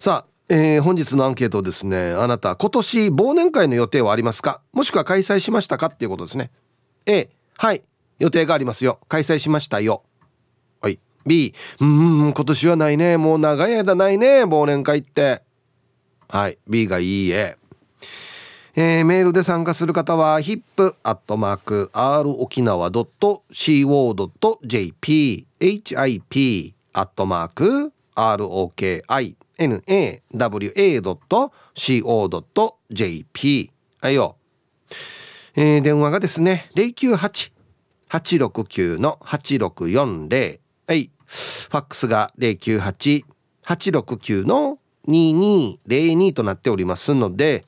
さあ、えー、本日のアンケートですねあなた今年忘年会の予定はありますか？もしくは開催しましたかっていうことですね。A はい。予定がありますよ。開催しましたよ。はい。B うん今年はないね。もう長い間ないね。忘年会って。はい。B がいい。ええー、メールで参加する方は hip.r 沖 nawa.co.jp はいよ、えー、電話がですね098-869-8640はい。ファックスが098869-2202となっておりますので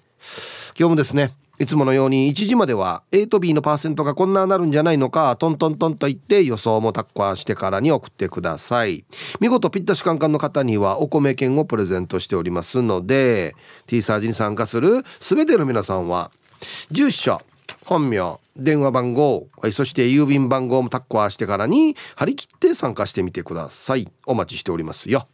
今日もですねいつものように1時までは A と B のパーセントがこんななるんじゃないのかトントントンと言って予想もタッカーしてからに送ってください。見事ピッタシカンカンの方にはお米券をプレゼントしておりますので T サージに参加する全ての皆さんは住所本名電話番号そして郵便番号もタッカーしてからに張り切って参加してみてください。お待ちしておりますよ。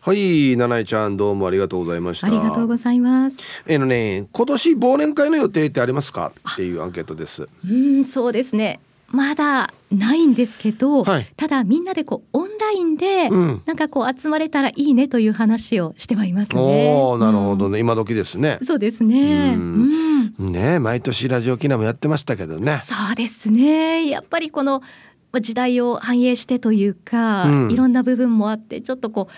はい七重ちゃんどうもありがとうございました。ありがとうございます。えー、のね今年忘年会の予定ってありますか？っていうアンケートです。うんそうですね。まだないんですけど、はい、ただみんなでこうオンラインでなんかこう集まれたらいいねという話をしてはいますね。おなるほどね、うん、今時ですね。そうですね。うん、ね毎年ラジオ機能もやってましたけどね。そうですね。やっぱりこの時代を反映してというか、うん、いろんな部分もあってちょっとこう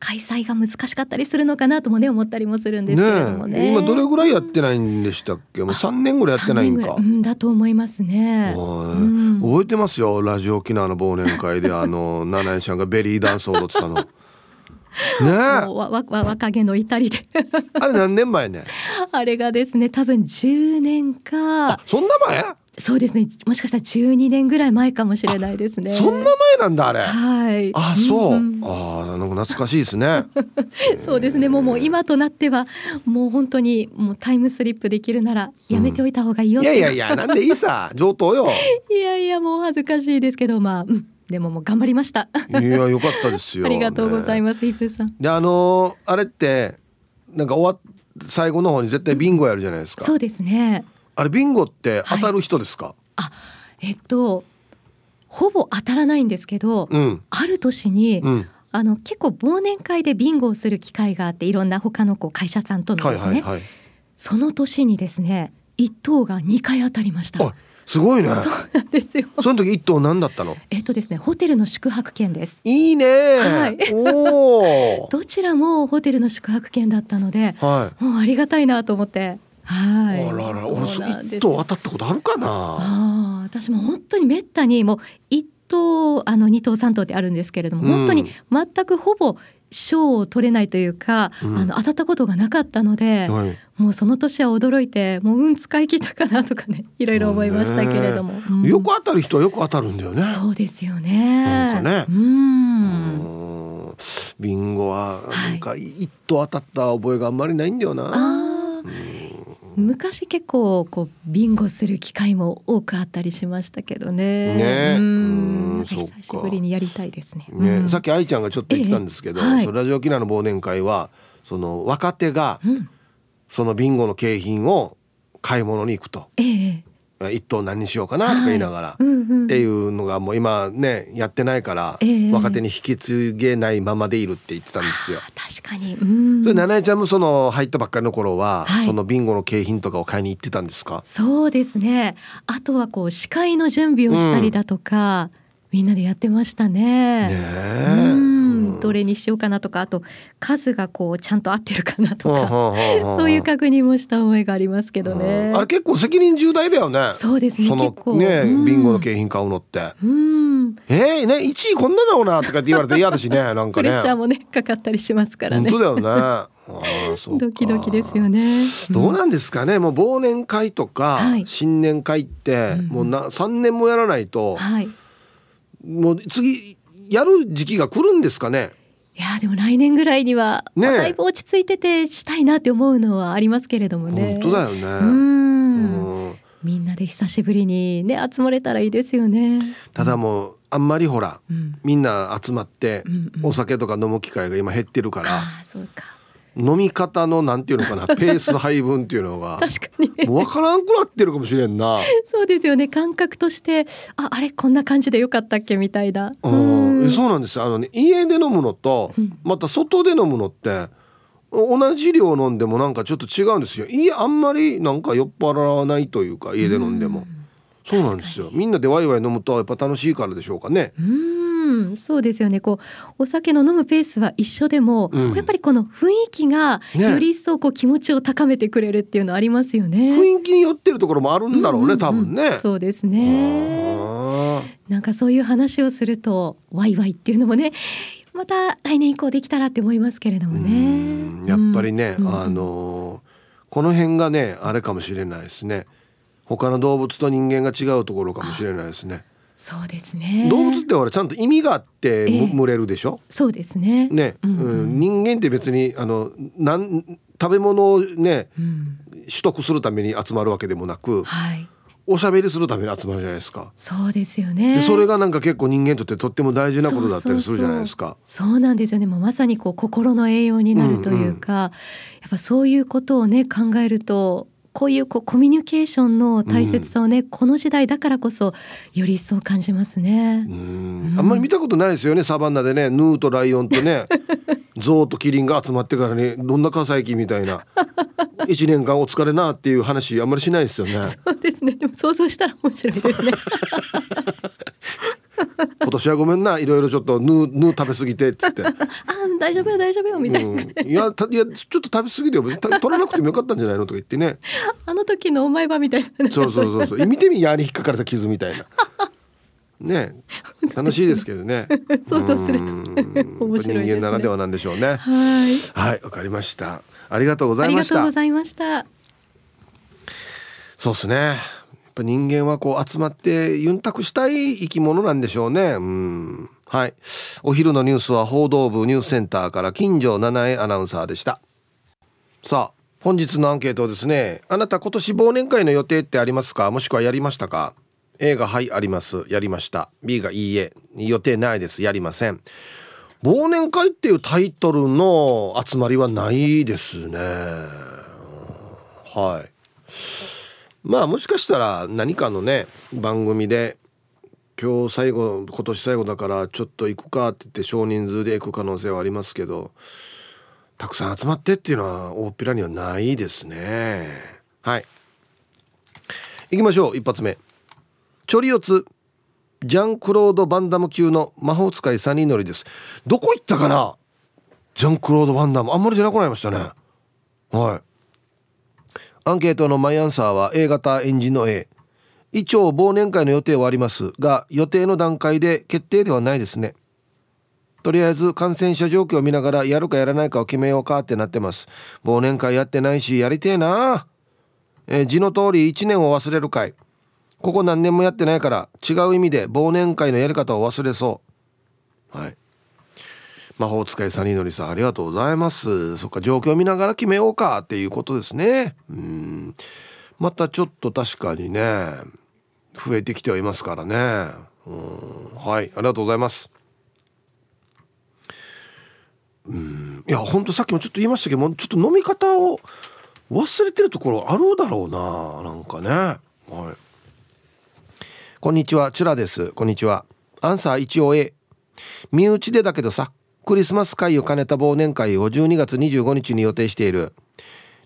開催が難しかったりするのかなともね思ったりもするんですけれどもね、ね、今どれぐらいやってないんでしたっけ？もう3年ぐらいやってないんか、うん、だと思いますね、うん、覚えてますよ。ラジオ沖縄の忘年会であの七重ちゃんがベリーダンスを踊ってたの。ねわわ若気の至りで。あれ何年前ね？あれがですね多分10年か。そんな前？そうですね。もしかしたら12年ぐらい前かもしれないですね。そんな前なんだあれ。はい。あそう、うん、あなんか懐かしいですね。そうですね。もうもう今となってはもう本当にもうタイムスリップできるならやめておいた方がいいよ、うん、いやいやいやなんでいいさ 上等よ。いやいやもう恥ずかしいですけどまあ、うんでももう頑張りました。いやよかったですよ。ありがとうございます、ね、イプさん。であのー、あれってなんか終わ最後の方に絶対ビンゴやるじゃないですか、そうですねあれビンゴって当たる人ですか、はい、あえっとほぼ当たらないんですけど、うん、ある年に、うん、あの結構忘年会でビンゴをする機会があっていろんな他のこう会社さんとのですね、はいはいはい、その年にですね一等が2回当たりました。すごいね。そうなんですよ。その時一等何だったの？えっとですね、ホテルの宿泊券です。いいね。はい。おお。どちらもホテルの宿泊券だったので、はい、もうありがたいなと思って。はい。あらら、俺一等当たったことあるかな？ああ、私も本当にめったにもう一等あの二等三等ってあるんですけれども、うん、本当に全くほぼ賞を取れないというか、うん、あの当たったことがなかったので、はい、もうその年は驚いてもう運使い切ったかなとかね いろいろ思いましたけれども、うん、よく当たる人はよく当たるんだよね。そうですよね。なんかね。うん。ビンゴはなんか一等当たった覚えがあんまりないんだよな、はい、昔結構こうビンゴする機会も多くあったりしましたけどね。ね。うん。久しぶりにやりたいですね。ね、うん、さっき愛ちゃんがちょっと言ってたんですけど、ええはい、ラジオ沖縄の忘年会はその若手が、そのビンゴの景品を買い物に行くと。え一等何にしようかなとか言いながら、はい。うんうん、っていうのがもう今ねやってないから、えー、若手に引き継げないままでいるって言ってたんですよ。確かに、うん、それ七重ちゃんもその入ったばっかりの頃は、はい、そのビンゴの景品とかを買いに行ってたんですか？そうですね。あとはこう司会の準備をしたりだとか、みんなでやってましたね。ねうんどれにしようかなとかあと数がこうちゃんと合ってるかなとかそういう確認もした覚えがありますけどね。あれ結構責任重大だよね。そうですね。そのねビンゴの景品買うのって。うんえー、ね一位こんなのなとかって言われて嫌だしねなんかね。プレッシャーもねかかったりしますからね。本当だよね。あ ドキドキですよね。どうなんですかね。もう忘年会とか、はい、新年会って、もうな三年もやらないと、はい、もう次やる時期が来るんですかね？いやでも来年ぐらいには、ね、だいぶ落ち着いててしたいなって思うのはありますけれどもね。本当だよね。うん。みんなで久しぶりにね集まれたらいいですよね。ただもうあんまりほら、うん、みんな集まってうんうん。お酒とか飲む機会が今減ってるから、ああそうか飲み方のなんていうのかな ペース配分っていうのが確かに。もう分からんくなってるかもしれんな。そうですよね。感覚としてああれこんな感じでよかったっけみたいな。うん。うん。そうなんです。よあのね家で飲むのとうん。また外で飲むのって同じ量飲んでもなんかちょっと違うんですよ。家あんまりなんか酔っ払わないというか家で飲んでも。そうなんですよ。みんなでワイワイ飲むとやっぱ楽しいからでしょうかね。うんそうですよね。こうお酒の飲むペースは一緒でも、うん。やっぱりこの雰囲気がね。より一層こう気持ちを高めてくれるっていうのありますよね。雰囲気によってるところもあるんだろうね、んんん多分ね。そうですね。あなんかそういう話をするとワイワイっていうのもねまた来年以降できたらって思いますけれどーもうんね。やっぱりね、うん。あのーこの辺がねあれかもしれないですね。他の動物と人間が違うところかもしれないですねそうですね。動物ってほらちゃんと意味があって群れるでしょ、そうですね。ね、うんうんうん人間って別にあのなん食べ物をねうん、取得するために集まるわけでもなくはい。おしゃべりするために集まるじゃないですか。そうですよね。でそれがなんか結構人間にとってとっても大事なことだったりするじゃないですか。そうなんですよね。もうまさにこう心の栄養になるというか、やっぱそういうことをね考えると。こういうこうコミュニケーションの大切さをね、この時代だからこそより一層感じますね。うんあんまり見たことないですよねサバンナでねヌーとライオンとね ゾウとキリンが集まってからねどんなか最近みたいな 一年間お疲れなっていう話あんまりしないですよね。そうですね。でも想像したら面白いですね。今年はごめんないろいろちょっとヌーヌー食べ過ぎてっつって。あ、大丈夫よ大丈夫よみたいな。うん、いやたいやちょっと食べ過ぎてよ。別にた取らなくてもよかったんじゃないのとか言ってね。あの時のお前はみたいな、ね。そうそうそうそう。見てみ矢に引っかかれた傷みたいな。ね。楽しいですけどね。想像するとうん。面白いですね。人間ならではなんでしょうね。はい。はいわかりました。ありがとうござありいました。がとうございました。そうですねぱ人間はこう集まってユンタクしたい生き物なんでしょうね。うん。はい。お昼のニュースは報道部ニュースセンターから金城七重アナウンサーでした。さあ本日のアンケートですね。あなた今年忘年会の予定ってありますか？もしくはやりましたか？A がはいあります。やりました。B がいいえ。予定ないです。やりません。忘年会っていうタイトルの集まりはないですね。はい。まあもしかしたら何かのね番組で今日最後今年最後だからちょっと行くかって言って少人数で行く可能性はありますけどたくさん集まってっていうのは大っぴらにはないですね。はい。行きましょう一発目。チョリオツジャンクロード・バンダム級の魔法使いサニーノリです。どこ行ったかな？ジャンクロード・バンダム。あんまり出なくなりましたね。はい。アンケートのマイアンサーは A 型エンジンの A 一応忘年会の予定はありますが予定の段階で決定ではないですね。とりあえず感染者状況を見ながらやるかやらないかを決めようかってなってます。忘年会やってないしやりてえな。え字の通り1年を忘れる会。ここ何年もやってないから違う意味で忘年会のやり方を忘れそう。はい。魔法使いサニーのりさんありがとうございます。そっか状況を見ながら決めようかっていうことですね。うん。またちょっと確かにね増えてきてはいますからね。うん。はいありがとうございます。うん。いやほんとさっきもちょっと言いましたけどもちょっと飲み方を忘れてるところあるだろうななんかね。はい。こんにちはチュラです。こんにちは。アンサー一応 A 身内でだけどさクリスマス会を兼ねた忘年会を12月25日に予定している。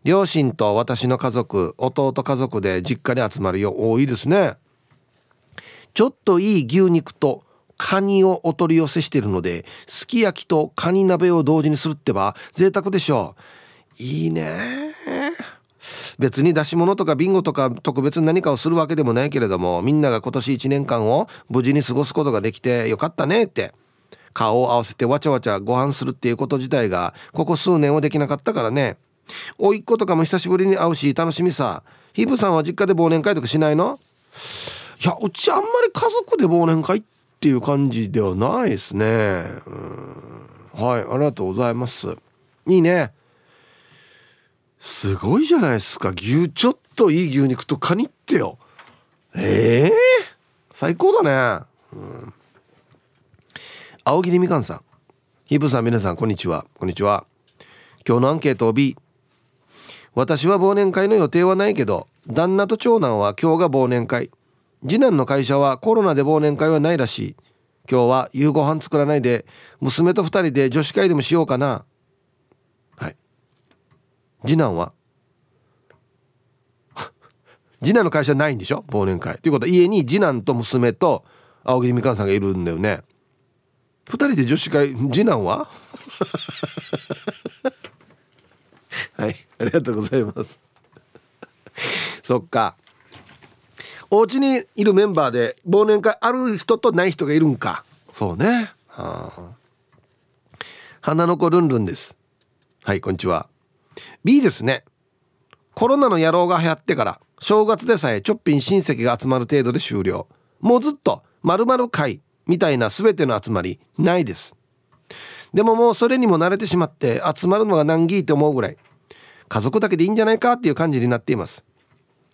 両親と私の家族弟家族で実家に集まるよ多いですね。ちょっといい牛肉とカニをお取り寄せしているのですき焼きとカニ鍋を同時にするってば贅沢でしょう。いいね。別に出し物とかビンゴとか特別に何かをするわけでもないけれどもみんなが今年1年間を無事に過ごすことができてよかったねって。顔を合わせてわちゃわちゃご飯するっていうこと自体がここ数年はできなかったからね。甥っ子とかも久しぶりに会うし楽しみさ。ヒブさんは実家で忘年会とかしないの？いやうちあんまり家族で忘年会っていう感じではないですね。はいありがとうございます。いいね。すごいじゃないですか。牛ちょっといい牛肉とカニってよ。ええ最高だね、うん、青桐みかんさん。ヒブさん皆さんこんにちは。こんにちは。今日のアンケートを B 私は忘年会の予定はないけど旦那と長男は今日が忘年会。次男の会社はコロナで忘年会はないらしい。今日は夕ご飯作らないで娘と2人で女子会でもしようかな。はい。次男は？次男の会社ないんでしょ？忘年会。ということは家に次男と娘と青桐みかんさんがいるんだよね。2人で女子会次男は？はいありがとうございます。そっか。お家にいるメンバーで忘年会ある人とない人がいるんか。そうね。はあ。花の子ルンルンです。はいこんにちは。B ですね。コロナの野郎が流行ってから正月でさえちょっぴん親戚が集まる程度で終了。もうずっと〇〇会みたいな全ての集まりないです。でももうそれにも慣れてしまって集まるのが難儀って思うぐらい家族だけでいいんじゃないかっていう感じになっています。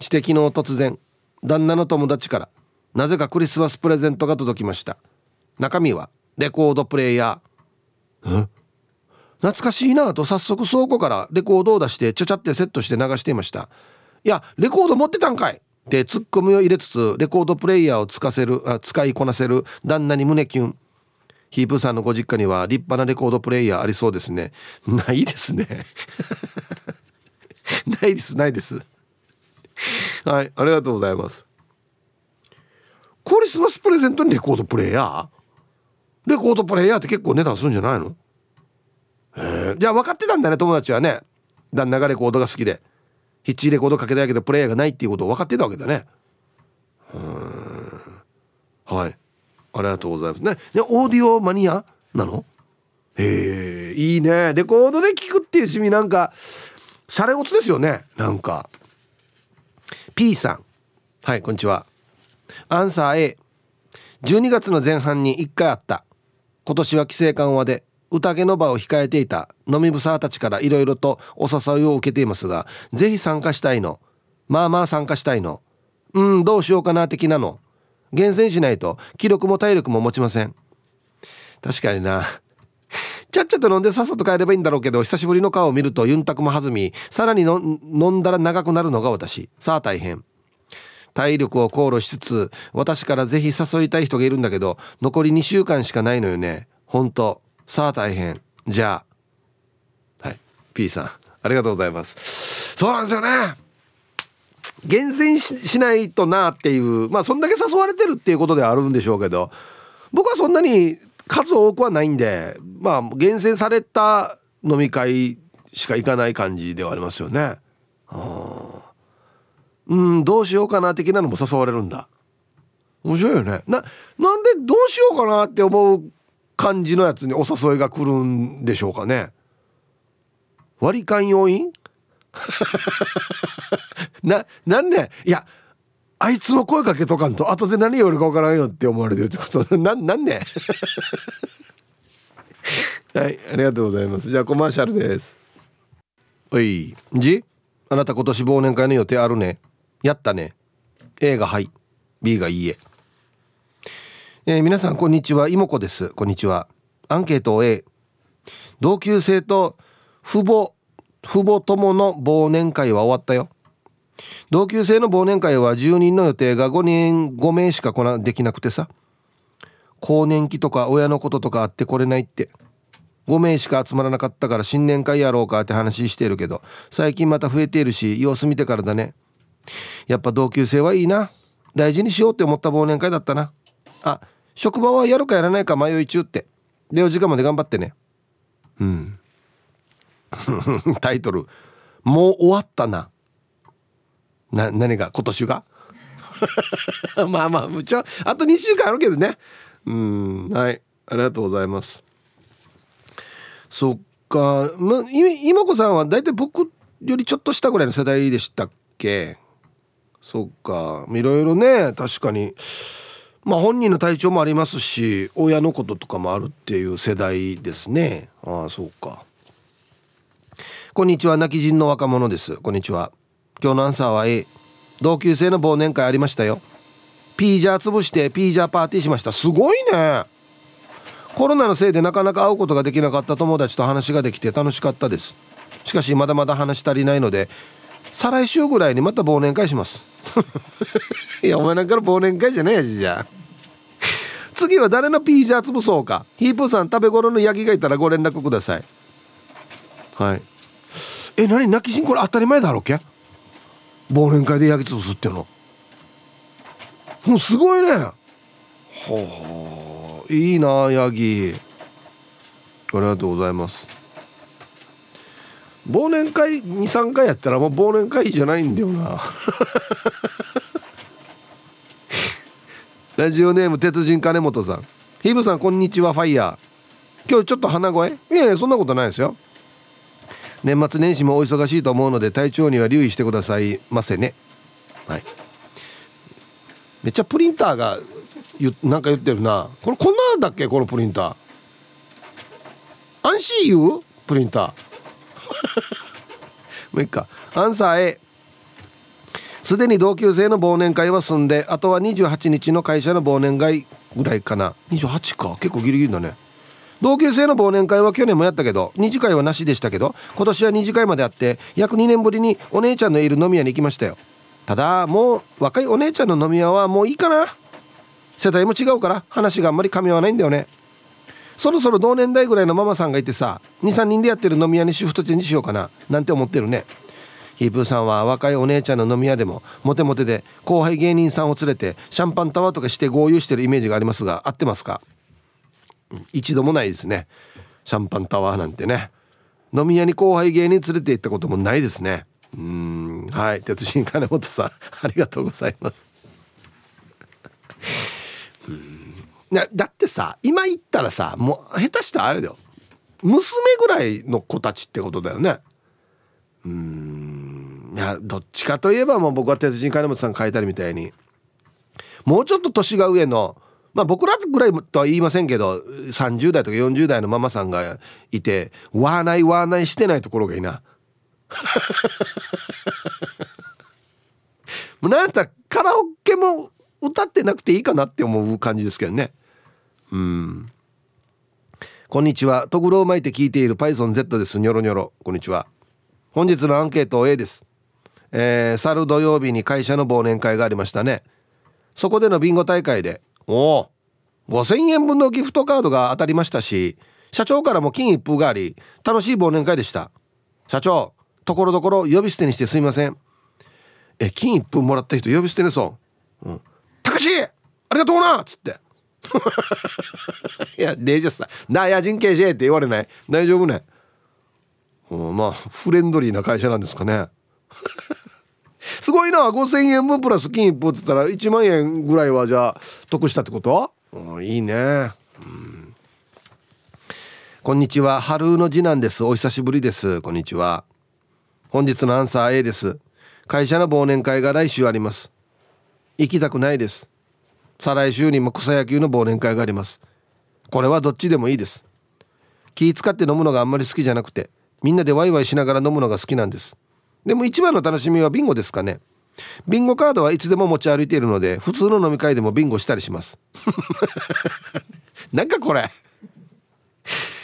して昨日突然旦那の友達からなぜかクリスマスプレゼントが届きました。中身はレコードプレーヤー。懐かしいなと早速倉庫からレコードを出してちゃちゃってセットして流していました。いやレコード持ってたんかい。ってツッコミを入れつつレコードプレイヤーを使せるあ使いこなせる旦那に胸キュン。ヒープさんのご実家には立派なレコードプレイヤーありそうですね。ないですね。ないですないです。はいありがとうございます。クリスマスプレゼントにレコードプレイヤー？レコードプレイヤーって結構値段するんじゃないの？えじゃあ分かってたんだね友達はね。旦那がレコードが好きで。ヒッチレコードかけたいけどプレイヤーがないっていうことを分かってたわけだね。うん。はい。ありがとうございます。ね。ねオーディオマニアなの？へえいいね。レコードで聴くっていう趣味なんかシャレオツですよね。なんか。P さん。はいこんにちは。アンサー A 12月の前半に1回あった。今年は規制緩和で宴の場を控えていた飲み草たちからいろいろとお誘いを受けていますがぜひ参加したいの。まあまあ参加したいの。うんどうしようかな的なの。厳選しないと気力も体力も持ちません。確かにな。ちゃっちゃと飲んでさっさと帰ればいいんだろうけど久しぶりの顔を見るとユンタクも弾みさらに飲んだら長くなるのが私。さあ大変。体力を考慮しつつ私からぜひ誘いたい人がいるんだけど残り2週間しかないのよね。本当。さあ大変じゃあはい P さんありがとうございますそうなんですよね厳選しないとなっていうまあそんだけ誘われてるっていうことではあるんでしょうけど僕はそんなに数多くはないんでまあ厳選された飲み会しか行かない感じではありますよね。うんどうしようかな的なのも誘われるんだ。面白いよね。ななんでどうしようかなって思う感じのやつにお誘いが来るんでしょうかね。割り勘要因？ななんで？いやあいつも声かけとかんと後で何言われるか分からんよって思われてるってこと。ななんね はいありがとうございます。じゃあコマーシャルです。おいじ？あなた今年忘年会の予定あるね。やったね。A がはい。B がいいえ。えー、皆さんこんにちは。妹子です。こんにちは。アンケートを A 同級生と父母父母ともの忘年会は終わったよ。同級生の忘年会は10人の予定が5人5名しか来なできなくてさ。更年期とか親のこととかあってこれないって。5名しか集まらなかったから新年会やろうかって話してるけど最近また増えているし様子見てからだね。やっぱ同級生はいいな。大事にしようって思った忘年会だったな。あ職場はやるかやらないか迷い中って。でお時間まで頑張ってね。うん。タイトル「もう終わったな」な何が？今年が？まあまあむちゃあと2週間あるけどね。うん。はい。ありがとうございます。そっか、ま、今子さんは大体僕よりちょっと下ぐらいの世代でしたっけ？そっか。いろいろね確かに。まあ本人の体調もありますし親のこととかもあるっていう世代ですね。ああそうか。こんにちは。泣き人の若者です。こんにちは。今日のアンサーは A 同級生の忘年会ありましたよ。ピージャー潰してピージャーパーティーしました。すごいね。コロナのせいでなかなか会うことができなかった友達と話ができて楽しかったです。しかしまだまだ話足りないので再来週ぐらいにまた忘年会します。いやお前なんかの忘年会じゃねえしじゃ次は誰のピージャー潰そうか。ヒープーさん食べ頃のヤギがいたらご連絡ください。はい。え何？泣き人これ当たり前だろうけ？忘年会でヤギ潰すっていうの。もうすごいね。ほういいなヤギ。ありがとうございます。忘年会23回やったらもう忘年会じゃないんだよな。ラジオネーム鉄人金本さん。ヒブさんこんにちはファイヤー。今日ちょっと鼻声？いやいやそんなことないですよ。年末年始もお忙しいと思うので体調には留意してくださいませね。はい。めっちゃプリンターがなんか言ってるな。これこんなだっけ？このプリンター。安心言う？プリンター。もういっか。アンサー A すでに同級生の忘年会は済んであとは28日の会社の忘年会ぐらいかな。28か。結構ギリギリだね。同級生の忘年会は去年もやったけど二次会はなしでしたけど今年は二次会まであって約2年ぶりにお姉ちゃんのいる飲み屋に行きましたよ。ただもう若いお姉ちゃんの飲み屋はもういいかな。世代も違うから話があんまり噛み合わないんだよね。そろそろ同年代ぐらいのママさんがいてさ23人でやってる飲み屋にシフトチェンジしようかななんて思ってるね。ヒープーさんは若いお姉ちゃんの飲み屋でもモテモテで後輩芸人さんを連れてシャンパンタワーとかして合流してるイメージがありますが合ってますか？一度もないですね。シャンパンタワーなんてね。飲み屋に後輩芸人連れて行ったこともないですね。うんはい。鉄人金本さんありがとうございます。なだってさ今言ったらさもう下手したらあれだよ。娘ぐらいの子たちってことだよね。うん。いやどっちかといえばもう僕は鉄人金本さん書いたりみたいに。もうちょっと年が上のまあ僕らぐらいとは言いませんけど30代とか40代のママさんがいてわーないわーないしてないところがいいな。もうなんやったらカラオケも歌ってなくていいかなって思う感じですけどね。うん。こんにちは。とぐろを巻いて聞いている PythonZ です。ニョロニョロ。こんにちは。本日のアンケート A です。えー、去る土曜日に会社の忘年会がありましたね。そこでのビンゴ大会でおお5000円分のギフトカードが当たりましたし社長からも金一封があり楽しい忘年会でした。社長ところどころ呼び捨てにしてすいません。え金一封もらった人呼び捨てねそう。うん「たかしありがとうな!」っつって。いやデージャスさ「なあや人形じって言われない。大丈夫ね？うんまあフレンドリーな会社なんですかね。すごいな5,000円分プラス金一封っつったら1万円ぐらいはじゃあ得したってこと？うんいいね、うん、こんにちは。春の次男です。お久しぶりです。こんにちは。本日のアンサー A です。会社の忘年会が来週あります。行きたくないです。再来週にも草野球の忘年会があります。これはどっちでもいいです。気使って飲むのがあんまり好きじゃなくてみんなでワイワイしながら飲むのが好きなんです。でも一番の楽しみはビンゴですかね。ビンゴカードはいつでも持ち歩いているので普通の飲み会でもビンゴしたりします。なんかこれ。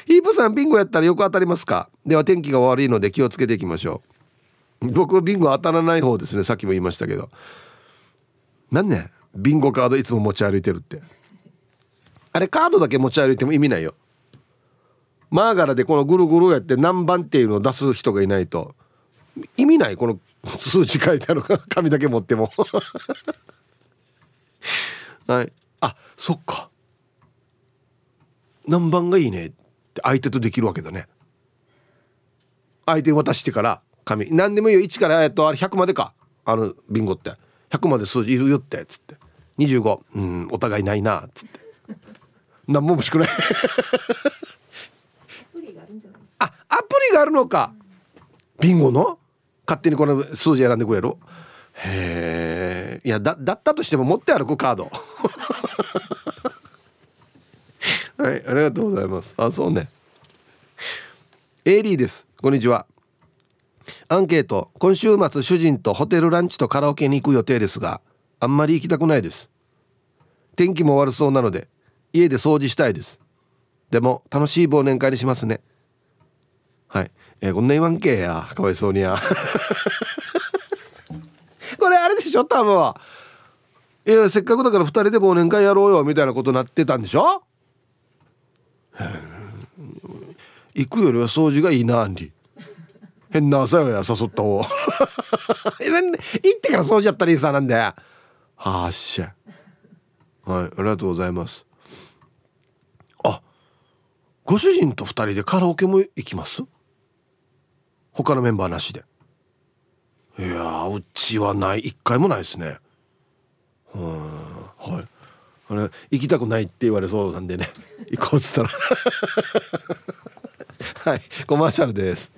ヒープさんビンゴやったらよく当たりますか？では天気が悪いので気をつけていきましょう。僕はビンゴ当たらない方ですねさっきも言いましたけど。なんねビンゴカードいつも持ち歩いてるって。あれカードだけ持ち歩いても意味ないよ。マーガラでこのぐるぐるやって何番っていうのを出す人がいないと。意味ないこの数字書いてある 紙だけ持っても。はい。あそっか。何番がいいねって相手とできるわけだね。相手に渡してから紙。何でもいいよ。1からえっとあれ100までか。あのビンゴって。100まで数字いるよってっつって。25うんお互いないな。っつって。何も欲しくない。あアプリがあるのか。ビンゴの？勝手にこの数字選んでくれる？へえいやだだったとしても持って歩くカード。はいありがとうございます。あそうね。エイリーです。こんにちは。アンケート。今週末主人とホテルランチとカラオケに行く予定ですがあんまり行きたくないです。天気も悪そうなので家で掃除したいです。でも楽しい忘年会にしますね。はい。えー、こんな言わんけや。かわいそうにや。これあれでしょ多分。いやせっかくだから2人で忘年会やろうよみたいなことになってたんでしょ？行くよりは掃除がいいなアンディ変な朝よや誘った方。行ってから掃除やったらいいさなんで。はあっしゃ。はいありがとうございます。あご主人と2人でカラオケも行きます？他のメンバーなしで。いやうちはない。一回もないですね。うんはい。あれ行きたくないって言われそうなんでね。行こうっつったら。はいコマーシャルです。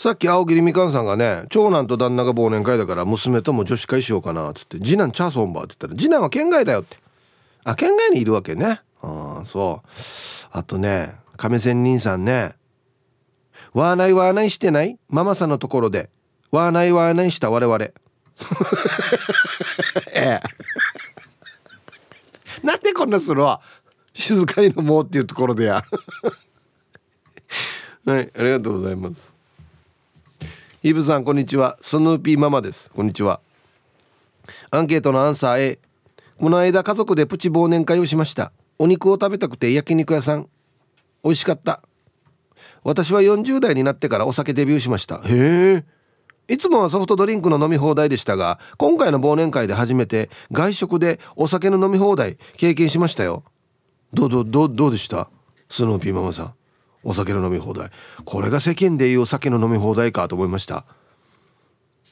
さっき青桐みかんさんがね長男と旦那が忘年会だから娘とも女子会しようかなっつって次男チャーソンバーって言ったら次男は県外だよって。あ県外にいるわけね。ああそう。あとね亀仙人さんねわーないわーないしてない？ママさんのところで。わーないわーないした我々。ええ。なんでこんなする？わ静かに飲もうっていうところでや。はいありがとうございます。イブさんこんにちは。スヌーピーママです。こんにちは。アンケートのアンサー A この間家族でプチ忘年会をしました。お肉を食べたくて焼肉屋さん。美味しかった。私は40代になってからお酒デビューしました。へえ。いつもはソフトドリンクの飲み放題でしたが今回の忘年会で初めて外食でお酒の飲み放題経験しましたよ。どうどうどうどうでした？スヌーピーママさん。お酒の飲み放題。これが世間でいうお酒の飲み放題かと思いました。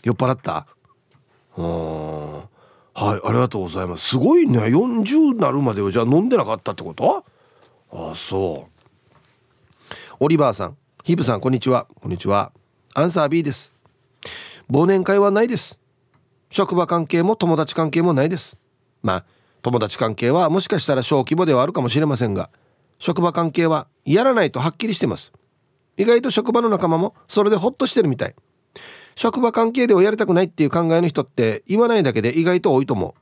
酔っ払った？うんはいありがとうございます。すごいね。40なるまではじゃあ飲んでなかったってこと？ああそう。オリバーさん。ヒブさんこんにちは。こんにちは。アンサー B です。忘年会はないです。職場関係も友達関係もないです。まあ友達関係はもしかしたら小規模ではあるかもしれませんが職場関係はやらないとはっきりしてます。意外と職場の仲間もそれでホッとしてるみたい。職場関係ではやりたくないっていう考えの人って言わないだけで意外と多いと思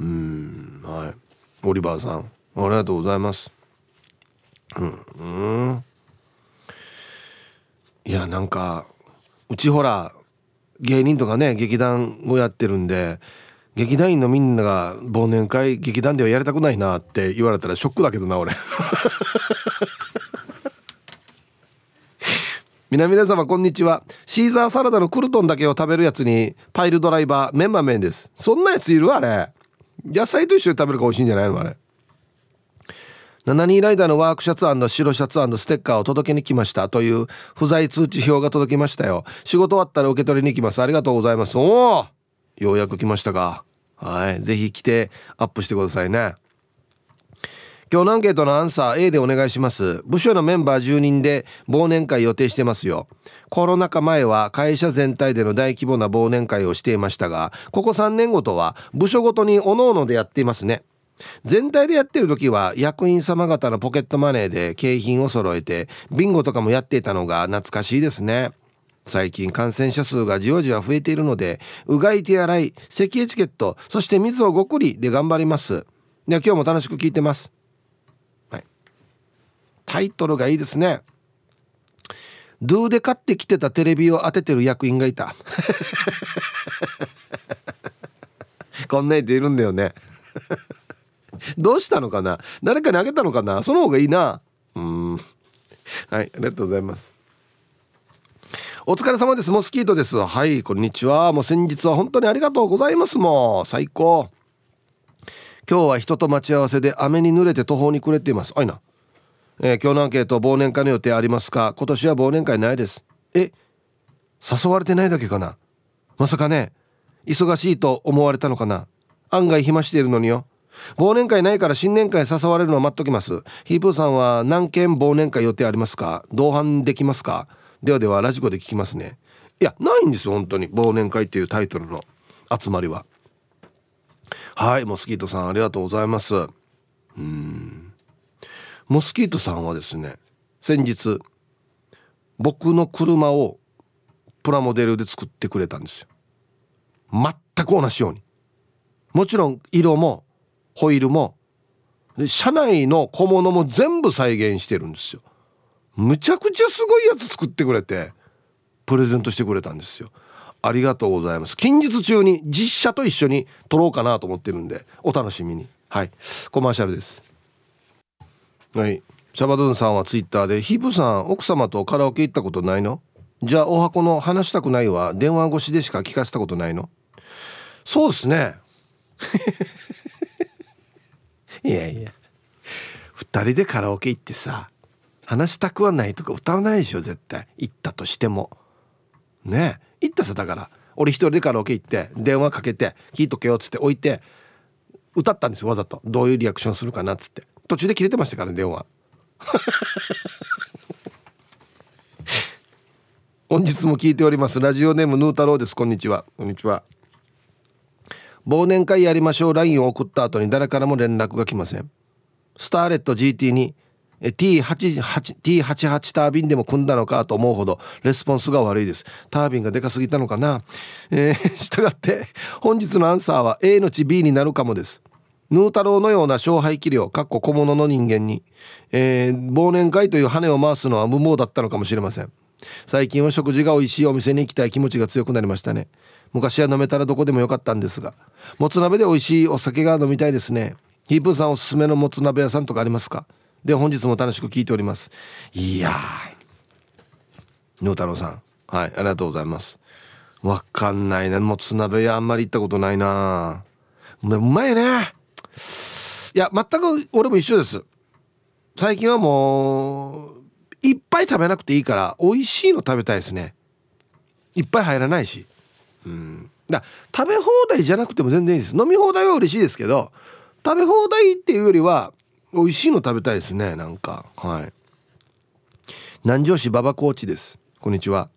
う。うんはい。オリバーさん。ありがとうございます。うんうん。いやなんかうちほら芸人とかね劇団をやってるんで劇団員のみんなが忘年会劇団ではやりたくないなって言われたらショックだけどな俺。皆皆様こんにちは。シーザーサラダのクルトンだけを食べるやつにパイルドライバーメンマ麺です。そんなやついる？あれ。野菜と一緒に食べるか美味しいんじゃないの？あれ。72ライダーのワークシャツ白シャツステッカーを届けに来ました。という不在通知表が届きましたよ。仕事終わったら受け取りに行きます。ありがとうございます。おおようやく来ましたか。はい。ぜひ来てアップしてくださいね。今日のアンケートのアンサー A でお願いします。部署のメンバー10人で忘年会予定してますよ。コロナ禍前は会社全体での大規模な忘年会をしていましたがここ3年ごとは部署ごとに各々でやっていますね。全体でやってる時は役員様方のポケットマネーで景品を揃えてビンゴとかもやっていたのが懐かしいですね。最近感染者数がじわじわ増えているのでうがい手洗い咳エチケットそして水をごくりで頑張ります。では今日も楽しく聞いてます、はい、タイトルがいいですね。ドゥで買ってきてたテレビを当ててる役員がいた。こんな人いるんだよね。どうしたのかな？誰かにあげたのかな？その方がいいな。うん。はいありがとうございます。お疲れ様です。モスキートです。はいこんにちは。もう先日は本当にありがとうございます。もう最高。今日は人と待ち合わせで雨に濡れて途方に暮れています。あいな、えー、今日のアンケート忘年会の予定ありますか？今年は忘年会ないです。え誘われてないだけかな？まさかね。忙しいと思われたのかな？案外暇しているのによ。忘年会ないから新年会誘われるのを待っときます。ヒープーさんは何件忘年会予定ありますか？同伴できますか？ではではラジコで聞きますね。いやないんですよ本当に。忘年会っていうタイトルの。集まりは。はいモスキートさんありがとうございます。うん。モスキートさんはですね先日僕の車をプラモデルで作ってくれたんですよ。全く同じように。もちろん色もホイールもで車内の小物も全部再現してるんですよ。むちゃくちゃすごいやつ作ってくれてプレゼントしてくれたんですよ。ありがとうございます。近日中に実写と一緒に撮ろうかなと思ってるんでお楽しみに。はい。コマーシャルです。はい。シャバドゥンさんはツイッターでヒープさん奥様とカラオケ行ったことないのじゃあお箱の話したくないは電話越しでしか聞かせたことないの？そうですね。いやいや。2人でカラオケ行ってさ話したくはないとか歌わないでしょ絶対。行ったとしても。ねえ。行ったさだから。俺一人でカラオケ行って電話かけて「聞いとけよ」っつって置いて歌ったんですよわざと。どういうリアクションするかなっつって。途中で切れてましたからね電話。本日も聞いております。ラジオネームヌー太郎です。こんにちは。こんにちは。忘年会やりましょう。LINE を送った後に誰からも連絡が来ません。スターレット GT に T88 タービンでも組んだのかと思うほどレスポンスが悪いです。タービンがでかすぎたのかな。えー、したがって本日のアンサーは A のち B になるかもです。ヌー太郎のような勝敗器量かっこ小物の人間に、えー、忘年会という羽を回すのは無謀だったのかもしれません。最近は食事が美味しいお店に行きたい気持ちが強くなりましたね。昔は飲めたらどこでもよかったんですが。もつ鍋で美味しいお酒が飲みたいですね。ヒープーさんおすすめのもつ鍋屋さんとかありますか？で本日も楽しく聞いております。いやー。太郎さん。はいありがとうございます。わかんないねもつ鍋屋あんまり行ったことないな。うまいね。いや全く俺も一緒です。最近はもういっぱい食べなくていいから美味しいの食べたいですね。いっぱい入らないし。うん。だ食べ放題じゃなくても全然いいです。飲み放題は嬉しいですけど食べ放題っていうよりは美味しいの食べたいですねなんか。はい。南城市馬場コーチです。こんにちは。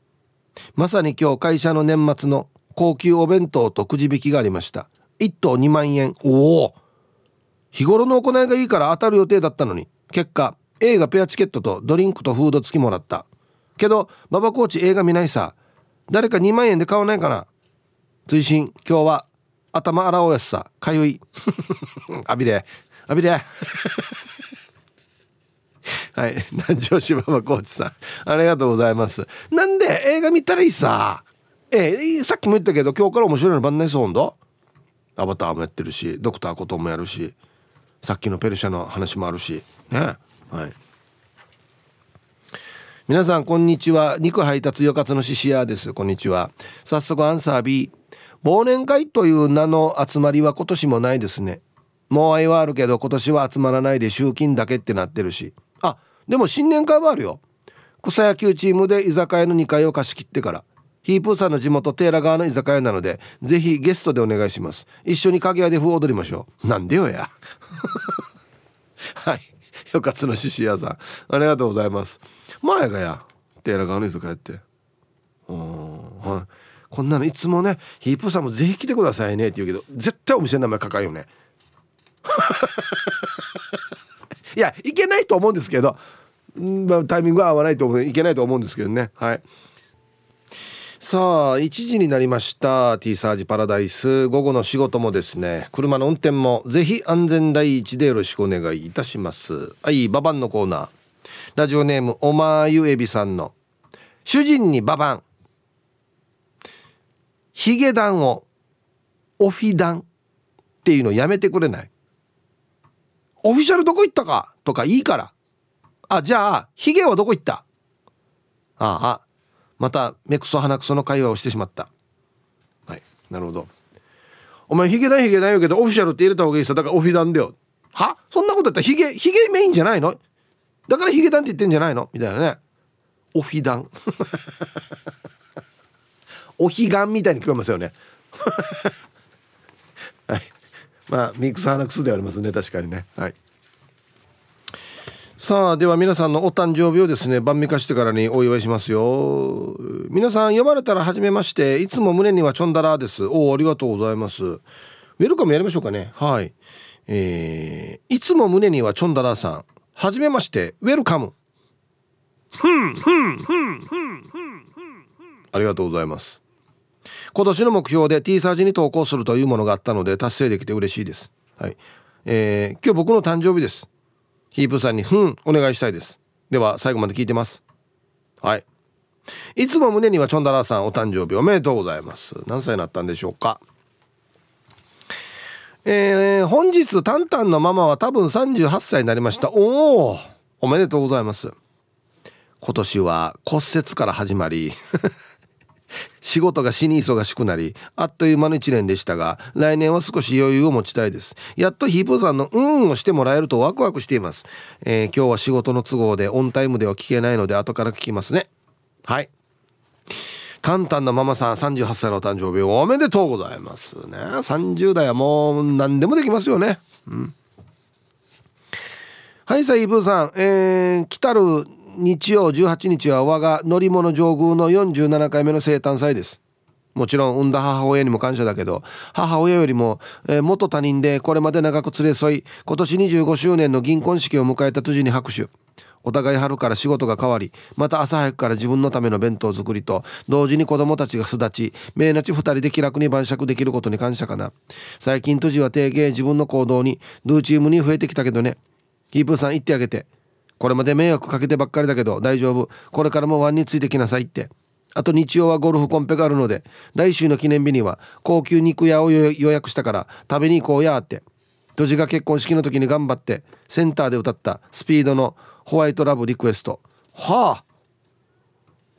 まさに今日会社の年末の高級お弁当とくじ引きがありました。1等2万円。おお。日頃の行いがいいから当たる予定だったのに。結果映画ペアチケットとドリンクとフード付きもらった。けど馬場コーチ映画見ないさ。誰か2万円で買わないかな。追伸今日は頭洗おうやすさ。かゆい あびれ。あびれ はい。南城市馬場コーチさん。ありがとうございます。なんで映画見たらいいさ。えー、さっきも言ったけど今日から面白いの番内そうどアバターもやってるしドクターこともやるしさっきのペルシャの話もあるし。ね。はい。皆さんこんにちは。肉配達よかつのししやです。こんにちは。早速アンサー B 忘年会という名の集まりは今年もないですね。もう愛はあるけど今年は集まらないで集金だけってなってるし。あでも新年会はあるよ。草野球チームで居酒屋の2階を貸し切ってから。ヒープーさんの地元テーラ側の居酒屋なのでぜひゲストでお願いします。一緒に影屋で風踊りましょう。なんでよや。はい。よかつの獅子屋さん。ありがとうございます。前がやテーラ側の居酒屋って。うん。はい。こんなのいつもねヒープーさんもぜひ来てくださいねって言うけど絶対お店の名前書かんよね。いやいけないと思うんですけど、まあ、タイミングは合わないと思ういけないと思うんですけどね。はい。さあ1時になりました。T サージパラダイス。午後の仕事もですね。車の運転もぜひ安全第一でよろしくお願いいたします。はいババンのコーナー。ラジオネームおまゆえびさんの。主人にババン。ヒゲダンをオフィダンっていうのやめてくれない。オフィシャルどこ行ったか？とかいいからあじゃあヒゲはどこ行ったああまた目くそ鼻くその会話をしてしまったはいなるほど。お前ヒゲダンヒゲダン言うけどオフィシャルって入れた方がいいさ。だからオフィダンだよ。は？そんなこと言ったらヒゲヒゲメインじゃないの？だからヒゲダンって言ってんじゃないの？みたいなね。オフィダン。お彼岸みたいに聞こえますよね。はい。まあミックス鼻くそでありますね確かにね。はい。さあでは皆さんのお誕生日をですね晩御化してからにお祝いしますよ。皆さん読まれたら初めましていつも胸にはちょんだらです。おおありがとうございます。ウェルカムやりましょうかね。はい。えー、いつも胸にはちょんだらさん。初めましてウェルカム。ふんふんふんふんふん。ありがとうございます今年の目標で T サージに投稿するというものがあったので達成できて嬉しいです。はい。えー、今日僕の誕生日です。ヒープさんにふんお願いしたいです。では最後まで聞いてます。はい。いつも胸にはチョンダラさんお誕生日おめでとうございます。何歳になったんでしょうか。えー、本日タンタンのママは多分38歳になりました。おおおめでとうございます。今年は骨折から始まり。仕事が死に忙しくなりあっという間の1年でしたが来年は少し余裕を持ちたいです。やっとヒープーさんの「うん」をしてもらえるとワクワクしています、えー、今日は仕事の都合でオンタイムでは聞けないので後から聞きますね。はい。タンタンのママさん38歳の誕生日おめでとうございますね。30代はもう何でもできますよね。うん。はいさあイープーさん。えー、来たる日曜18日は我が乗り物上宮の47回目の生誕祭です。もちろん産んだ母親にも感謝だけど母親よりも、えー、元他人でこれまで長く連れ添い今年25周年の銀婚式を迎えた辻に拍手。お互い春から仕事が変わりまた朝早くから自分のための弁当作りと同時に子供たちが巣立ち命なち2人で気楽に晩酌できることに感謝かな。最近辻は定芸自分の行動にルーチームに増えてきたけどね。ヒープーさん言ってあげて。これまで迷惑かけてばっかりだけど大丈夫。これからもワンについてきなさいって。あと日曜はゴルフコンペがあるので来週の記念日には高級肉屋を予約したから食べに行こうやって。土地が結婚式の時に頑張ってセンターで歌ったスピードのホワイトラブリクエスト。はあ。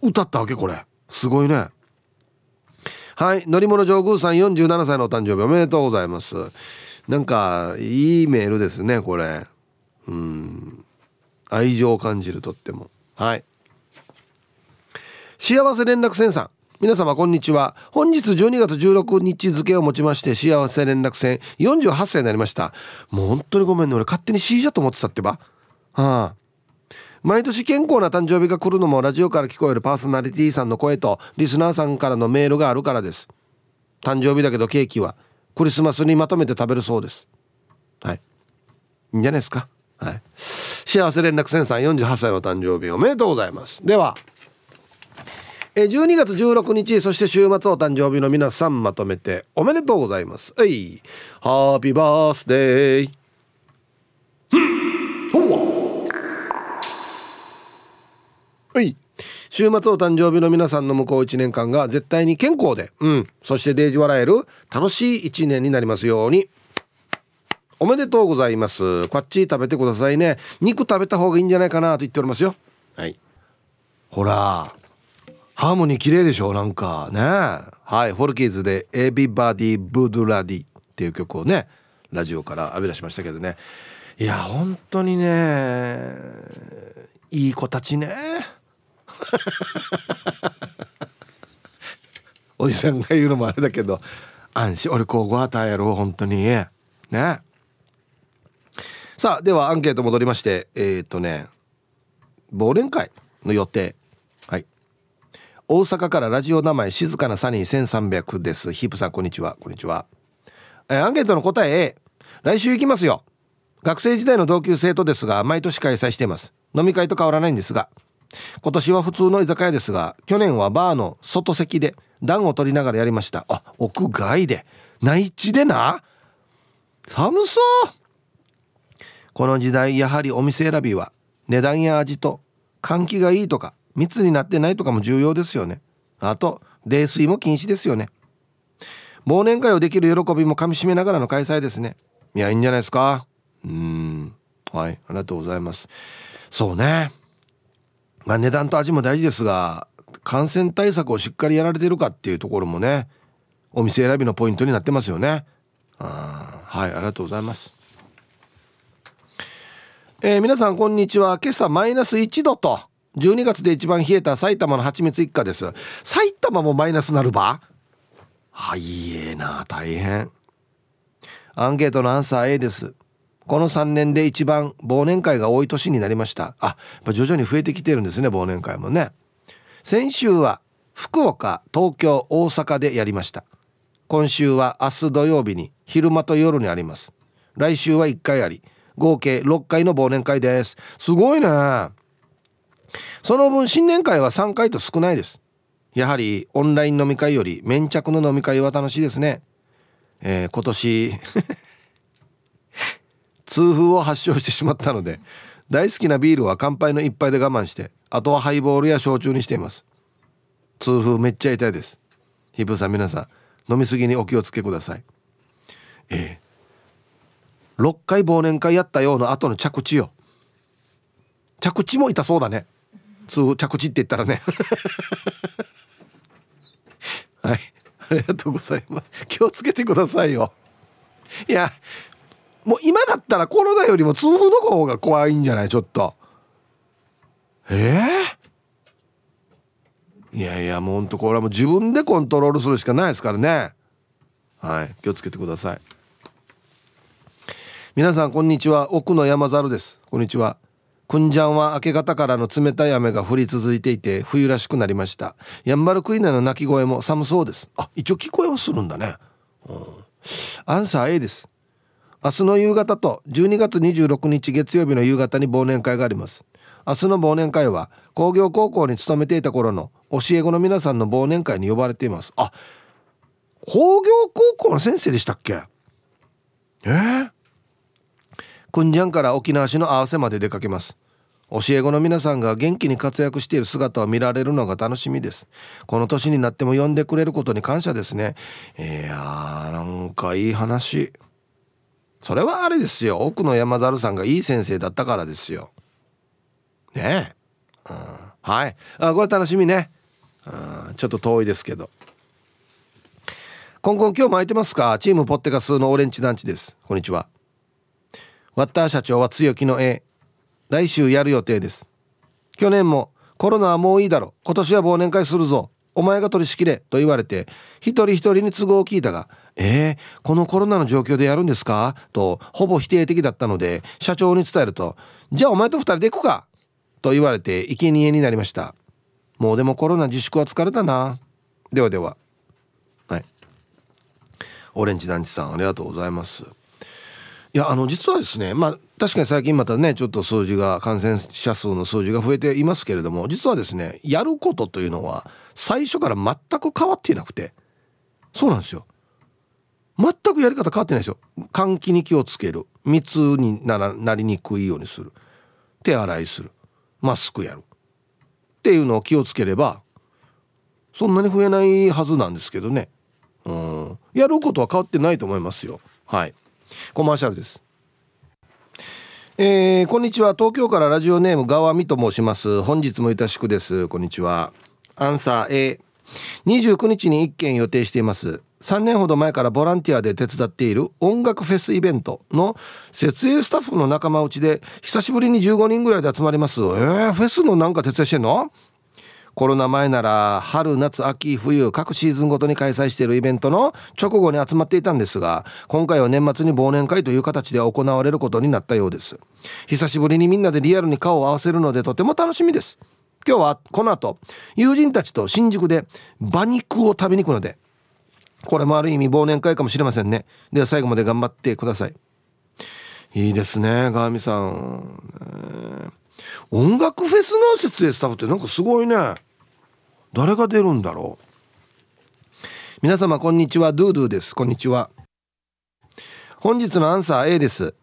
歌ったわけこれ。すごいね。はい。乗り物上宮さん47歳のお誕生日おめでとうございます。なんかいいメールですねこれ。うん。愛情を感じるとっても。はい。幸せ連絡船さん。皆様こんにちは。本日12月16日付をもちまして幸せ連絡船48歳になりました。もう本当にごめんね俺勝手に C じゃと思ってたってば。はあ毎年健康な誕生日が来るのもラジオから聞こえるパーソナリティーさんの声とリスナーさんからのメールがあるからです。誕生日だけどケーキはクリスマスにまとめて食べるそうです。はい。いいんじゃないですか。はい。幸せ連絡センサー48歳の誕生日おめでとうございます。ではえ12月16日そして週末お誕生日の皆さんまとめておめでとうございます。はいハッピーバースデー。は。い週末お誕生日の皆さんの向こう1年間が絶対に健康で、うん、そしてデージ笑える楽しい1年になりますように。おめでとうございます。こっち食べてくださいね。肉食べた方がいいんじゃないかなと言っておりますよ。はい。ほらハーモニー綺麗でしょなんか。ね。はい。フォルキーズで「エビバディ・ブドゥラディ」っていう曲をねラジオから浴び出しましたけどね。いや本当にねいい子たちね。おじさんが言うのもあれだけど安心俺こうごはたやろ本当に。ねさあではアンケート戻りましてえっ、ー、とね忘年会の予定。はい。大阪からラジオ名前静かなサニー1300です。ヒープさんこんにちは。こんにちは、え、アンケートの答え A 来週行きますよ。学生時代の同級生とですが毎年開催しています。飲み会と変わらないんですが今年は普通の居酒屋ですが去年はバーの外席で暖を取りながらやりました。あ屋外で。内地でな。寒そう。この時代やはりお店選びは値段や味と換気がいいとか密になってないとかも重要ですよね。あと泥酔も禁止ですよね。忘年会をできる喜びもかみしめながらの開催ですね。いやいいんじゃないですか。うん。はい。ありがとうございます。そうね。まあ値段と味も大事ですが感染対策をしっかりやられてるかっていうところもねお店選びのポイントになってますよね。あはい。ありがとうございます。えー、皆さんこんにちは。今朝マイナス1度と。12月で一番冷えた埼玉の蜂蜜一家です。埼玉もマイナスなるば？はいえーな大変。アンケートのアンサー A です。この3年で一番忘年会が多い年になりました。あ徐々に増えてきてるんですね忘年会もね。先週は福岡東京大阪でやりました。今週は明日土曜日に昼間と夜にあります。来週は1回あり。合計6回の忘年会です。すごいね。その分新年会は3回と少ないです。やはりオンライン飲み会より粘着の飲み会は楽しいですね。えー、今年 痛風を発症してしまったので大好きなビールは乾杯の一杯で我慢してあとはハイボールや焼酎にしています。痛風めっちゃ痛いです。ヒップさん皆さん飲みすぎにお気をつけください。ええ6回忘年会やったような後の着地よ。着地も痛そうだね。通着地って言ったらね。はい。ありがとうございます。気をつけてくださいよ。いやもう今だったらコロナよりも痛風の方が怖いんじゃない？ちょっと。ええー、いやいやもうほんとこれはもう自分でコントロールするしかないですからね。はい。気をつけてください。皆さんこんにちは。奥の山猿です。こんにちは。くんじゃんは明け方からの冷たい雨が降り続いていて冬らしくなりました。やんばるクイナの鳴き声も寒そうです。あ一応聞こえはするんだね、うん、アンサー A です。明日の夕方と12月26日月曜日の夕方に忘年会があります。明日の忘年会は工業高校に勤めていた頃の教え子の皆さんの忘年会に呼ばれています。あ工業高校の先生でしたっけ？えー、くんじゃんから沖縄市の合わせまで出かけます。教え子の皆さんが元気に活躍している姿を見られるのが楽しみです。この年になっても呼んでくれることに感謝ですね。いやーなんかいい話。それはあれですよ。奥の山猿さんがいい先生だったからですよ。ねえ、うん、はい。あこれ楽しみね、うん、ちょっと遠いですけど。今後今日も空いてますか？チームポッテガスのオレンジ団地です。こんにちは。ワッター社長は強気の A 来週やる予定です。去年もコロナはもういいだろ。今年は忘年会するぞ。お前が取り仕切れと言われて一人一人に都合を聞いたがえー、このコロナの状況でやるんですか？とほぼ否定的だったので社長に伝えるとじゃあお前と二人で行くか？と言われて生贄になりました。もうでもコロナ自粛は疲れたな。ではでは。はい。オレンジ団地さんありがとうございます。いやあの実はですねまあ確かに最近またねちょっと数字が感染者数の数字が増えていますけれども実はですねやることというのは最初から全く変わっていなくてそうなんですよ。全くやり方変わってないですよ。換気に気をつける。密にならなりにくいようにする。手洗いする。マスクやる。っていうのを気をつければそんなに増えないはずなんですけどね。うん。やることは変わってないと思いますよ。はい。コマーシャルです。えー、こんにちは。東京からラジオネーム川見と申します。本日もいたしくです。こんにちは。アンサー A 29日に1件予定しています。3年ほど前からボランティアで手伝っている音楽フェスイベントの設営スタッフの仲間内で久しぶりに15人ぐらいで集まります。えー、フェスのなんか手伝いしてんの？コロナ前なら春夏秋冬各シーズンごとに開催しているイベントの直後に集まっていたんですが今回は年末に忘年会という形で行われることになったようです。久しぶりにみんなでリアルに顔を合わせるのでとても楽しみです。今日はこの後友人たちと新宿で馬肉を食べに行くのでこれもある意味忘年会かもしれませんね。では最後まで頑張ってください。いいですねガーミさん、音楽フェスの設営スタッフってなんかすごいね。誰が出るんだろう？皆様こんにちは。ドゥドゥです。こんにちは。本日のアンサー A です。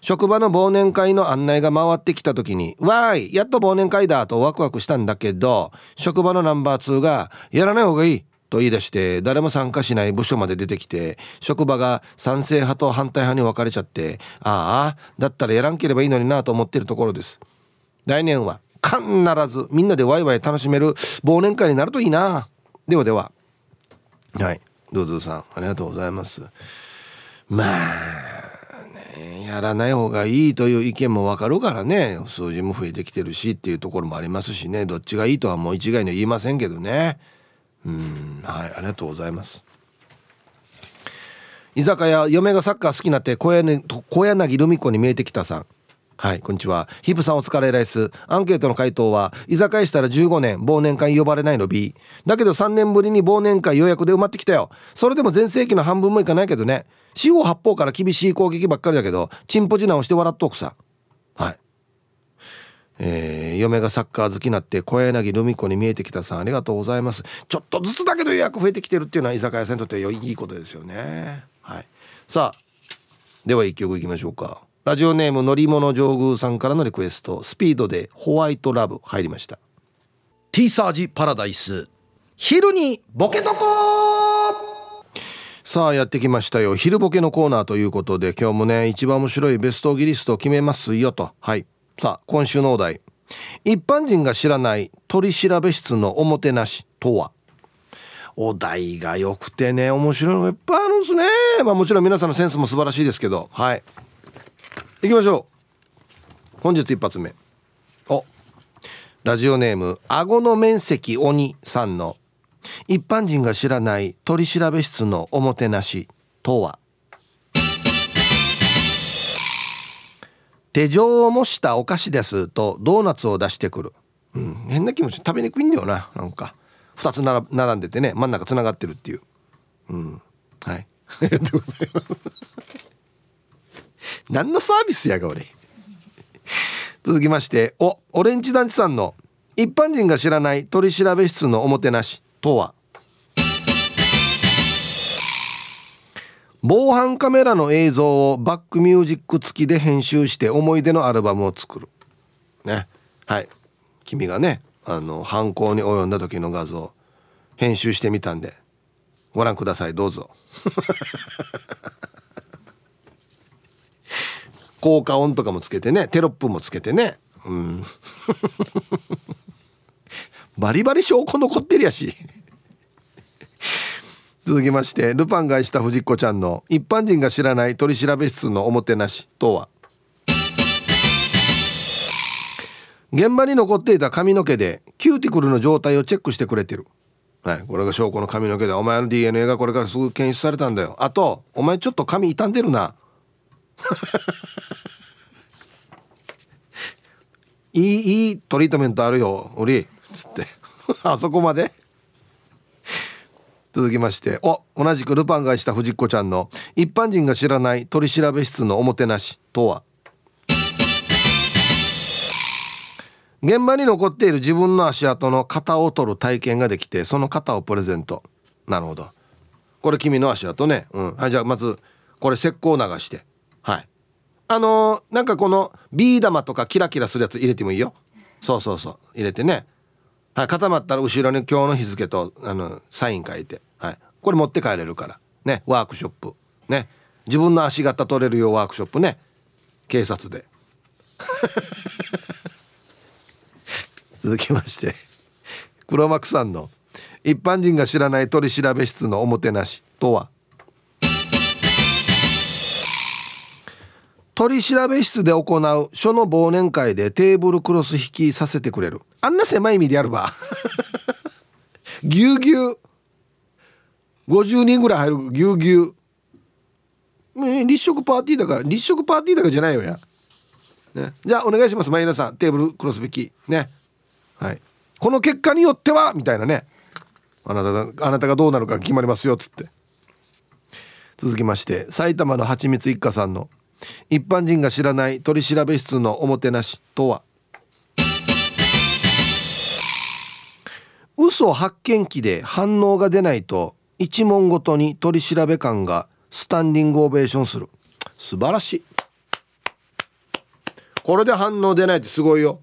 職場の忘年会の案内が回ってきた時に「わーいやっと忘年会だ」とワクワクしたんだけど職場のナンバー2が「やらない方がいい」と言い出して誰も参加しない部署まで出てきて職場が賛成派と反対派に分かれちゃってああだったらやらんければいいのになと思ってるところです。来年は必ずみんなでワイワイ楽しめる忘年会になるといいな。ではでは。はい。ドゥドさん。ありがとうございます。まあねやらない方がいいという意見もわかるからね。数字も増えてきてるしっていうところもありますしね。どっちがいいとはもう一概には言いませんけどね。うん。はい。ありがとうございます。居酒屋嫁がサッカー好きになって小柳小柳ルミ子に見えてきたさん。はいこんにちは。ヒプさんお疲れライスアンケートの回答は居酒屋したら15年忘年会呼ばれないの B だけど3年ぶりに忘年会予約で埋まってきたよ。それでも全盛期の半分もいかないけどね。四方八方から厳しい攻撃ばっかりだけどチンポジナをして笑っとくさ。はい。えー、嫁がサッカー好きになって小柳ルミ子に見えてきたさんありがとうございます。ちょっとずつだけど予約増えてきてるっていうのは居酒屋さんにとっていいことですよね。はい。さあでは一曲いきましょうか。ラジオネーム乗り物上宮さんからのリクエストスピードでホワイトラブ入りました。ティーサージパラダイス。昼にボケとこさあやってきましたよ。昼ボケのコーナーということで今日もね一番面白いベストギリストを決めますよと。はい。さあ今週のお題。一般人が知らない取調室のおもてなしとは？お題が良くてね面白いのがいっぱいあるんですね。まあもちろん皆さんのセンスも素晴らしいですけど。はい行きましょう。本日一発目。お。ラジオネーム顎の面積鬼さんの一般人が知らない取調べ室のおもてなしとは？手錠を模したお菓子ですとドーナツを出してくる、うん、変な気持ち。食べにくいんだよななんか。2つ並んでてね真ん中つながってるっていう。うんはい。ありがとうございます。何のサービスやが俺。続きましておオレンジ団地さんの一般人が知らない取調べ室のおもてなしとは？防犯カメラの映像をバックミュージック付きで編集して思い出のアルバムを作る。ね。はい。君がねあの犯行に及んだ時の画像編集してみたんでご覧くださいどうぞ。効果音とかもつけてねテロップもつけてね。うん。バリバリ証拠残ってるやし。続きましてルパンがした藤子ちゃんの一般人が知らない取調室のおもてなしとは？現場に残っていた髪の毛でキューティクルの状態をチェックしてくれてる。はいこれが証拠の髪の毛でお前の DNA がこれからすぐ検出されたんだよ。あとお前ちょっと髪傷んでるな。いいいいトリートメントあるよおりつって。あそこまで？続きまして。お同じくルパンが恋した藤子ちゃんの一般人が知らない取調室のおもてなしとは？現場に残っている自分の足跡の型を取る体験ができてその型をプレゼント。なるほど。これ君の足跡ね。うん。はいじゃあまずこれ石膏流して。はい。あのー、なんかこのビー玉とかキラキラするやつ入れてもいいよ。そうそうそう。入れてね。はい固まったら後ろに今日の日付とあのサイン書いて。はい。これ持って帰れるから。ね。ワークショップ。ね。自分の足型取れるよワークショップね。警察で。続きまして。黒幕さんの一般人が知らない取調室のおもてなしとは？取調室で行う書の忘年会でテーブルクロス引きさせてくれる。あんな狭い意味でやるば。ぎゅうぎゅう。50人ぐらい入る。ぎゅうぎゅう。立食パーティーだから立食パーティーだからじゃないよや、ね、じゃあお願いしますマイナさん。テーブルクロス引き。ね。はい。この結果によってはみたいなね。あなたあなたがどうなるか決まりますよっつって。続きまして埼玉のはちみつ一家さんの。一般人が知らない取調室のおもてなしとは？嘘発見器で反応が出ないと一問ごとに取調べ官がスタンディングオベーションする。素晴らしい。これで反応出ないってすごいよ。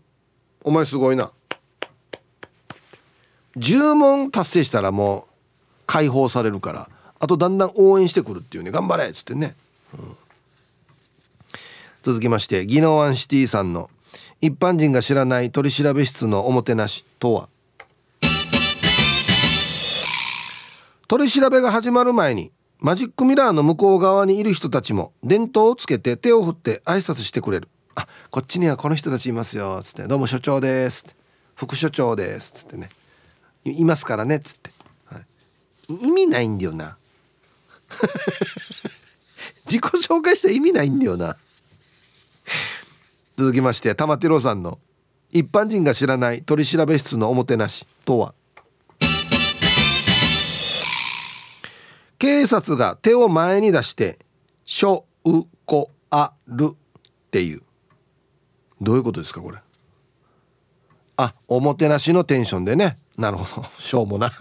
お前すごいな。10問達成したらもう解放されるから。あとだんだん応援してくるっていうね。頑張れっつってね、うん、続きまして宜野湾シティさんの一般人が知らない取調室のおもてなしとは？取り調べが始まる前にマジックミラーの向こう側にいる人たちも電灯をつけて手を振って挨拶してくれる。あこっちにはこの人たちいますよつって。どうも所長です。副所長です。つってね。いますからねつって、はい、意味ないんだよな。自己紹介した意味ないんだよな。続きまして玉テロさんの一般人が知らない取調室のおもてなしとは？警察が手を前に出して「しょうこある」っていう。どういうことですかこれ？あおもてなしのテンションでね。なるほど。しょうもな。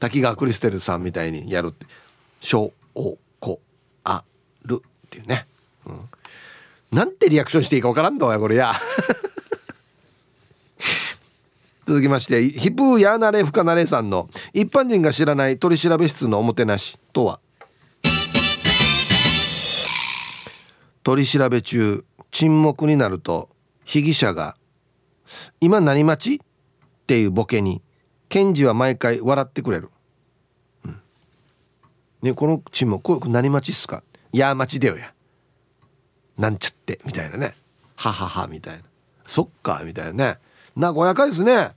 滝川クリステルさんみたいにやるって「しょうこ。っていうね、うん、なんてリアクションしていいかわからんだわこれ。や。続きましてヒプーヤーナレフカナレさんの一般人が知らない取調室のおもてなしとは？取り調べ中沈黙になると被疑者が「今何待ち?」っていうボケに検事は毎回笑ってくれる、うん、ね、この沈黙これ何待ちっすか？いや待ちだよや。なんちゃってみたいなね。はははみたいな。そっかみたいなね。和やかですね。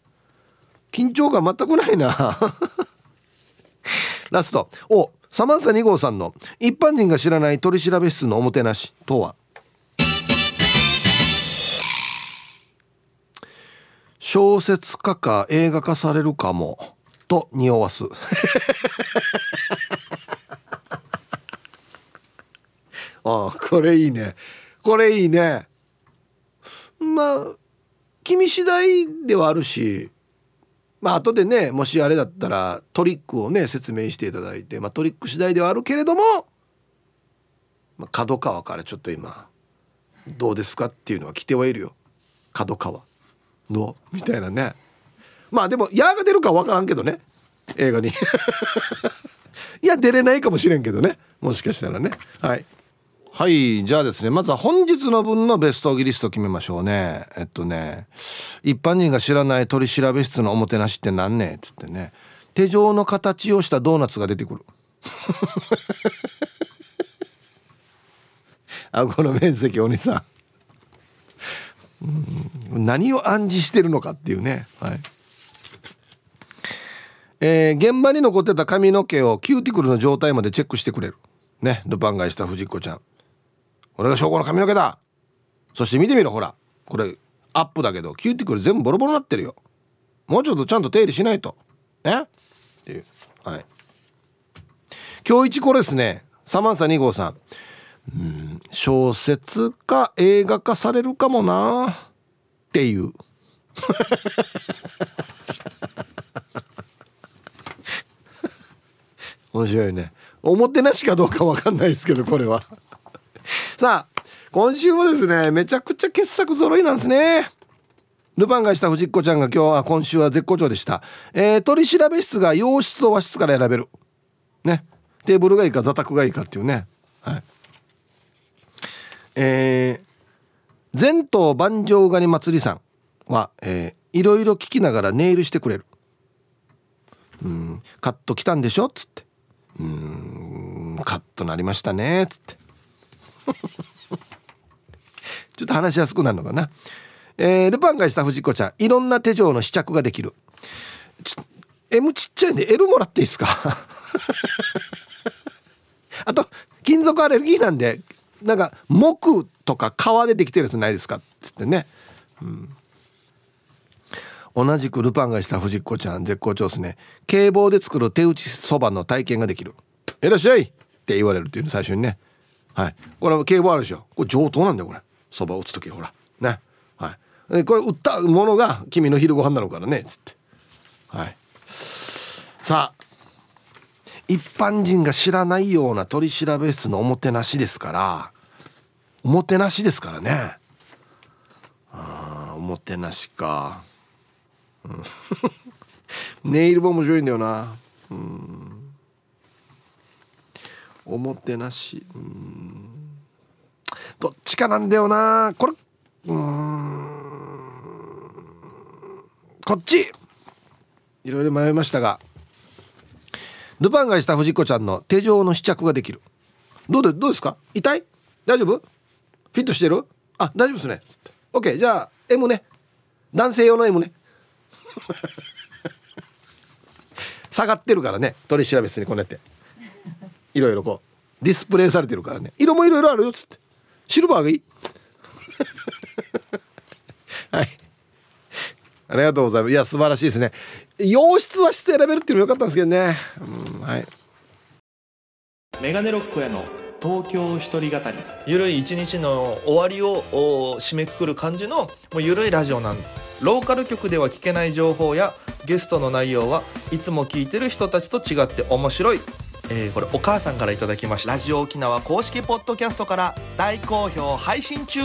緊張感全くないな。ラスト。おサマンサ2号さんの一般人が知らない取調室のおもてなしとは？小説家か映画化されるかもと匂わす。あこれいいね。これいいね。まあ君次第ではあるしまあ後でねもしあれだったらトリックをね説明していただいて、まあ、トリック次第ではあるけれども、まあ、角川からちょっと今どうですかっていうのは来てはいるよ。角川のみたいなね。まあでも「や」が出るか分からんけどね。映画に。いや出れないかもしれんけどね。もしかしたらね。はい。はいじゃあですねまずは本日の分のベストギリスト決めましょうね。えっとね一般人が知らない取調室のおもてなしって何ねっつってね。手錠の形をしたドーナツが出てくる。顎の面積お兄さん。何を暗示してるのかっていうね。はい。えー、現場に残ってた髪の毛をキューティクルの状態までチェックしてくれる。ね。ルパンが恋した藤子ちゃん。これが証拠の髪の毛だ。そして見てみろほら。これアップだけどキューティクル全部ボロボロになってるよ。もうちょっとちゃんと手入れしないと。ね？っていう。はい。今日一これですね。サマンサ2号さん。うん小説か映画化されるかもな。っていう。面白いね。おもてなしかどうかわかんないですけどこれは。さあ今週もですねめちゃくちゃ傑作揃いなんですね。ルパンがした藤子ちゃんが今日は今週は絶好調でした、えー、取調べ室が洋室と和室から選べる。ね。テーブルがいいか座卓がいいかっていうね。はい。えー、前頭万丈ガニ祭りさんは、えー、いろいろ聞きながらネイルしてくれる。うん。カット来たんでしょ？っつって。うん。カットなりましたね。っつって。ちょっと話しやすくなるのかな。えー、ルパンがした藤子ちゃんいろんな手錠の試着ができる。ち M ちっちゃいんで L もらっていいですか？あと金属アレルギーなんでなんか木とか革でできてるやつないですか？っつってね、うん、同じくルパンがした藤子ちゃん絶好調ですね。警棒で作る手打ちそばの体験ができる「いらっしゃい!」って言われるっていうの最初にね。はい。これは警棒あるでしょ。これ上等なんだよこれ。そば打つ時ほら。ね。はい。これ売ったものが君の昼ご飯なのからねつって。はい。さあ。一般人が知らないような取調室のおもてなしですからおもてなしですからね。あおもてなしか、ネイルも面白いんだよな。うん。おもてなし。うん。どっちかなんだよな。これ。うん。こっち。いろいろ迷いましたが。ルパンがした藤子ちゃんの手錠の試着ができる。どうでどうですか？痛い？大丈夫？フィットしてる？あ大丈夫ですね。OK じゃあ M ね。男性用の M ね。下がってるからね。取り調べ室にこうやって。いろいろこうディスプレイされてるからね。色もいろいろあるよっつって。シルバーがいい。はい。ありがとうございます。いや素晴らしいですね。洋室は室選べるっていうのもよかったんですけどね、うん、はい。メガネロックへの東京一人語り。ゆるい一日の終わりを締めくくる感じのもうゆるいラジオなん。ローカル局では聞けない情報やゲストの内容はいつも聞いてる人たちと違って面白いえーこれお母さんからいただきました。ラジオ沖縄公式ポッドキャストから大好評配信中。